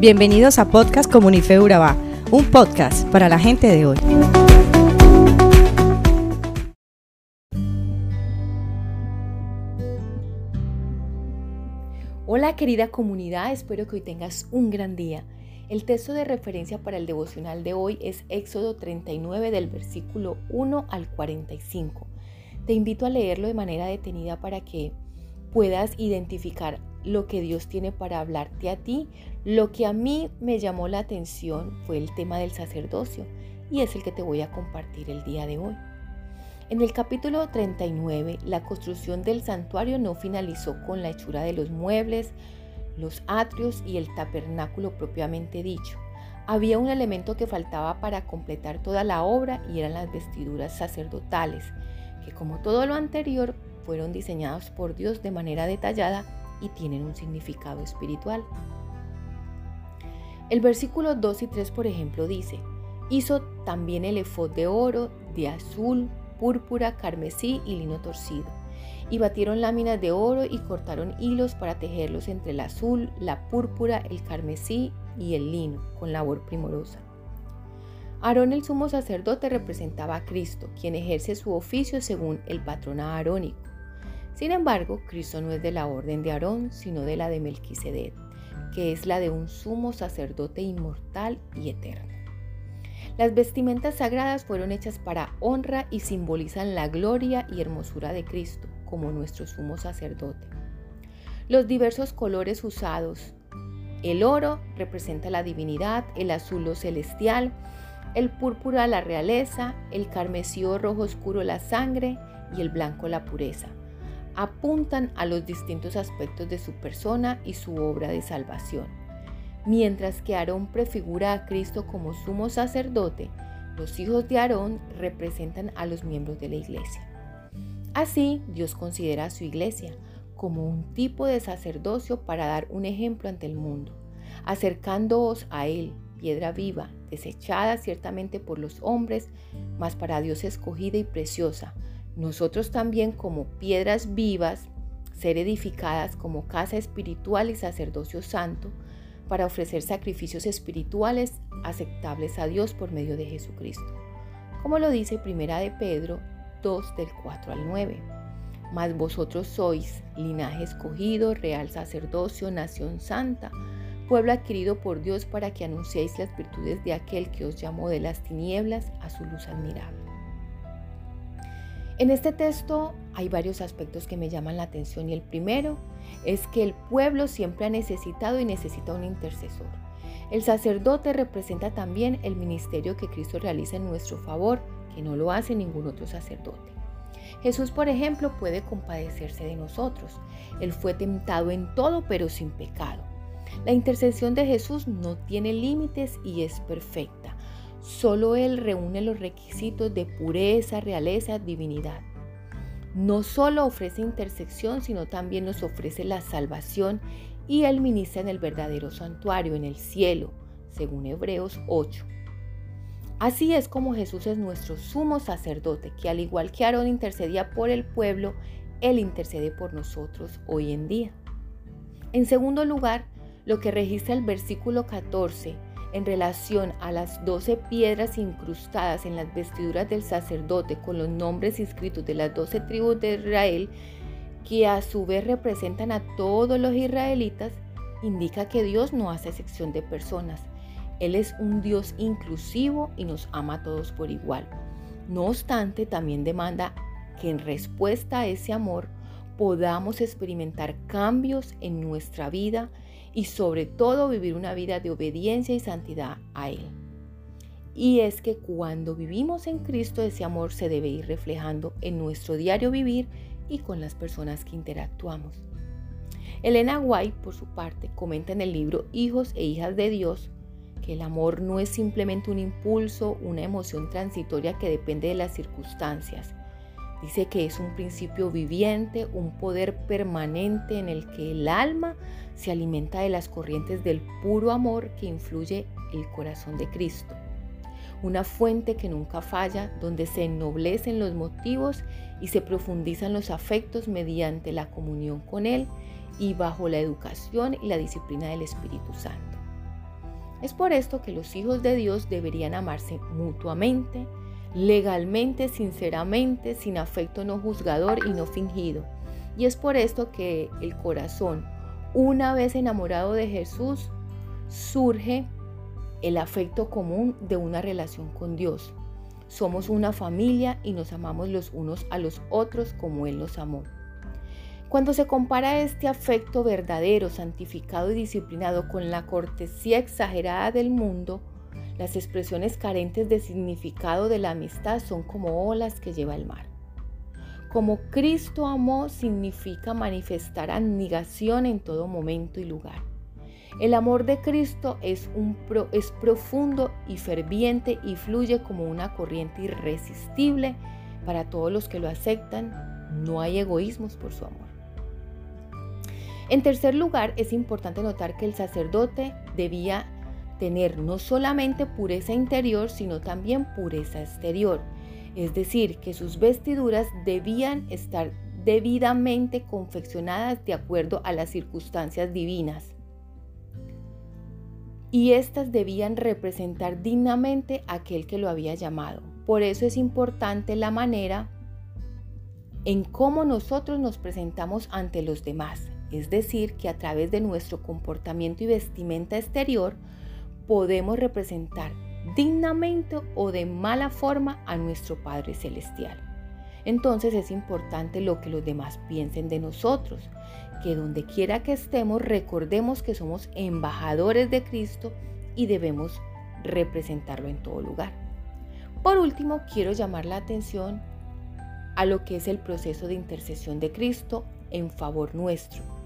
Bienvenidos a Podcast Comunife Urabá, un podcast para la gente de hoy. Hola querida comunidad, espero que hoy tengas un gran día. El texto de referencia para el devocional de hoy es Éxodo 39 del versículo 1 al 45. Te invito a leerlo de manera detenida para que puedas identificar lo que Dios tiene para hablarte a ti. Lo que a mí me llamó la atención fue el tema del sacerdocio y es el que te voy a compartir el día de hoy. En el capítulo 39, la construcción del santuario no finalizó con la hechura de los muebles, los atrios y el tabernáculo propiamente dicho. Había un elemento que faltaba para completar toda la obra y eran las vestiduras sacerdotales, que como todo lo anterior fueron diseñados por Dios de manera detallada y tienen un significado espiritual. El versículo 2 y 3, por ejemplo, dice, hizo también el efod de oro, de azul, púrpura, carmesí y lino torcido. Y batieron láminas de oro y cortaron hilos para tejerlos entre el azul, la púrpura, el carmesí y el lino, con labor primorosa. Aarón el sumo sacerdote representaba a Cristo, quien ejerce su oficio según el patrón arónico. Sin embargo, Cristo no es de la orden de Aarón, sino de la de Melquisedec, que es la de un sumo sacerdote inmortal y eterno. Las vestimentas sagradas fueron hechas para honra y simbolizan la gloria y hermosura de Cristo como nuestro sumo sacerdote. Los diversos colores usados. El oro representa la divinidad, el azul lo celestial, el púrpura la realeza, el carmesí rojo oscuro la sangre y el blanco la pureza apuntan a los distintos aspectos de su persona y su obra de salvación. Mientras que Aarón prefigura a Cristo como sumo sacerdote, los hijos de Aarón representan a los miembros de la iglesia. Así, Dios considera a su iglesia como un tipo de sacerdocio para dar un ejemplo ante el mundo, acercándoos a Él, piedra viva, desechada ciertamente por los hombres, mas para Dios escogida y preciosa, nosotros también como piedras vivas, ser edificadas como casa espiritual y sacerdocio santo, para ofrecer sacrificios espirituales aceptables a Dios por medio de Jesucristo. Como lo dice Primera de Pedro 2 del 4 al 9. Mas vosotros sois linaje escogido, real sacerdocio, nación santa, pueblo adquirido por Dios para que anunciéis las virtudes de aquel que os llamó de las tinieblas a su luz admirable. En este texto hay varios aspectos que me llaman la atención y el primero es que el pueblo siempre ha necesitado y necesita un intercesor. El sacerdote representa también el ministerio que Cristo realiza en nuestro favor, que no lo hace ningún otro sacerdote. Jesús, por ejemplo, puede compadecerse de nosotros. Él fue tentado en todo, pero sin pecado. La intercesión de Jesús no tiene límites y es perfecta. Solo Él reúne los requisitos de pureza, realeza, divinidad. No solo ofrece intersección, sino también nos ofrece la salvación y Él ministra en el verdadero santuario, en el cielo, según Hebreos 8. Así es como Jesús es nuestro sumo sacerdote, que al igual que Aarón intercedía por el pueblo, Él intercede por nosotros hoy en día. En segundo lugar, lo que registra el versículo 14 en relación a las doce piedras incrustadas en las vestiduras del sacerdote con los nombres inscritos de las doce tribus de Israel, que a su vez representan a todos los israelitas, indica que Dios no hace excepción de personas. Él es un Dios inclusivo y nos ama a todos por igual. No obstante, también demanda que en respuesta a ese amor podamos experimentar cambios en nuestra vida y sobre todo vivir una vida de obediencia y santidad a Él. Y es que cuando vivimos en Cristo ese amor se debe ir reflejando en nuestro diario vivir y con las personas que interactuamos. Elena White, por su parte, comenta en el libro Hijos e Hijas de Dios que el amor no es simplemente un impulso, una emoción transitoria que depende de las circunstancias, Dice que es un principio viviente, un poder permanente en el que el alma se alimenta de las corrientes del puro amor que influye el corazón de Cristo. Una fuente que nunca falla, donde se ennoblecen los motivos y se profundizan los afectos mediante la comunión con Él y bajo la educación y la disciplina del Espíritu Santo. Es por esto que los hijos de Dios deberían amarse mutuamente, legalmente, sinceramente, sin afecto no juzgador y no fingido. Y es por esto que el corazón, una vez enamorado de Jesús, surge el afecto común de una relación con Dios. Somos una familia y nos amamos los unos a los otros como Él nos amó. Cuando se compara este afecto verdadero, santificado y disciplinado con la cortesía exagerada del mundo, las expresiones carentes de significado de la amistad son como olas que lleva el mar. Como Cristo amó significa manifestar abnegación en todo momento y lugar. El amor de Cristo es, un es profundo y ferviente y fluye como una corriente irresistible para todos los que lo aceptan. No hay egoísmos por su amor. En tercer lugar, es importante notar que el sacerdote debía tener no solamente pureza interior, sino también pureza exterior. Es decir, que sus vestiduras debían estar debidamente confeccionadas de acuerdo a las circunstancias divinas y éstas debían representar dignamente a aquel que lo había llamado. Por eso es importante la manera en cómo nosotros nos presentamos ante los demás, es decir, que a través de nuestro comportamiento y vestimenta exterior podemos representar dignamente o de mala forma a nuestro Padre Celestial. Entonces es importante lo que los demás piensen de nosotros, que donde quiera que estemos recordemos que somos embajadores de Cristo y debemos representarlo en todo lugar. Por último, quiero llamar la atención a lo que es el proceso de intercesión de Cristo en favor nuestro.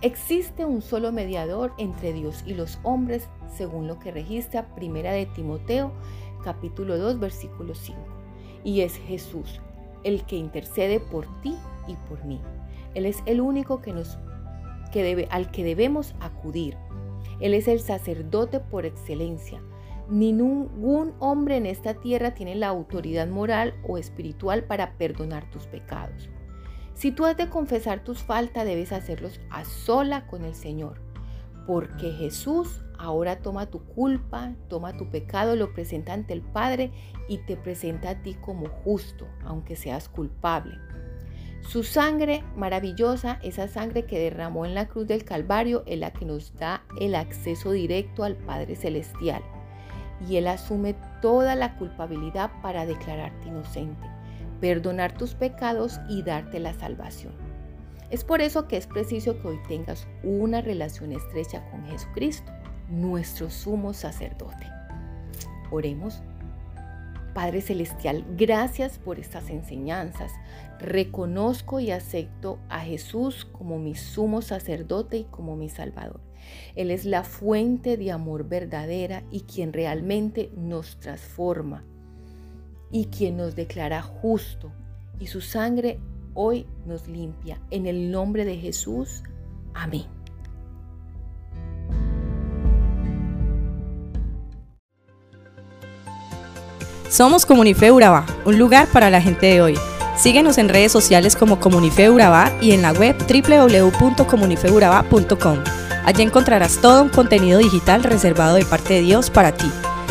Existe un solo mediador entre Dios y los hombres, según lo que registra Primera de Timoteo, capítulo 2, versículo 5, y es Jesús, el que intercede por ti y por mí. Él es el único que nos, que debe, al que debemos acudir. Él es el sacerdote por excelencia. Ningún hombre en esta tierra tiene la autoridad moral o espiritual para perdonar tus pecados. Si tú has de confesar tus faltas, debes hacerlos a sola con el Señor, porque Jesús ahora toma tu culpa, toma tu pecado, lo presenta ante el Padre y te presenta a ti como justo, aunque seas culpable. Su sangre maravillosa, esa sangre que derramó en la cruz del Calvario, es la que nos da el acceso directo al Padre Celestial. Y Él asume toda la culpabilidad para declararte inocente, perdonar tus pecados y darte la salvación. Es por eso que es preciso que hoy tengas una relación estrecha con Jesucristo, nuestro sumo sacerdote. Oremos. Padre Celestial, gracias por estas enseñanzas. Reconozco y acepto a Jesús como mi sumo sacerdote y como mi Salvador. Él es la fuente de amor verdadera y quien realmente nos transforma y quien nos declara justo. Y su sangre hoy nos limpia. En el nombre de Jesús. Amén. Somos Comunife Urabá, un lugar para la gente de hoy. Síguenos en redes sociales como Comunife Urabá y en la web www.comunifeurabá.com. Allí encontrarás todo un contenido digital reservado de parte de Dios para ti.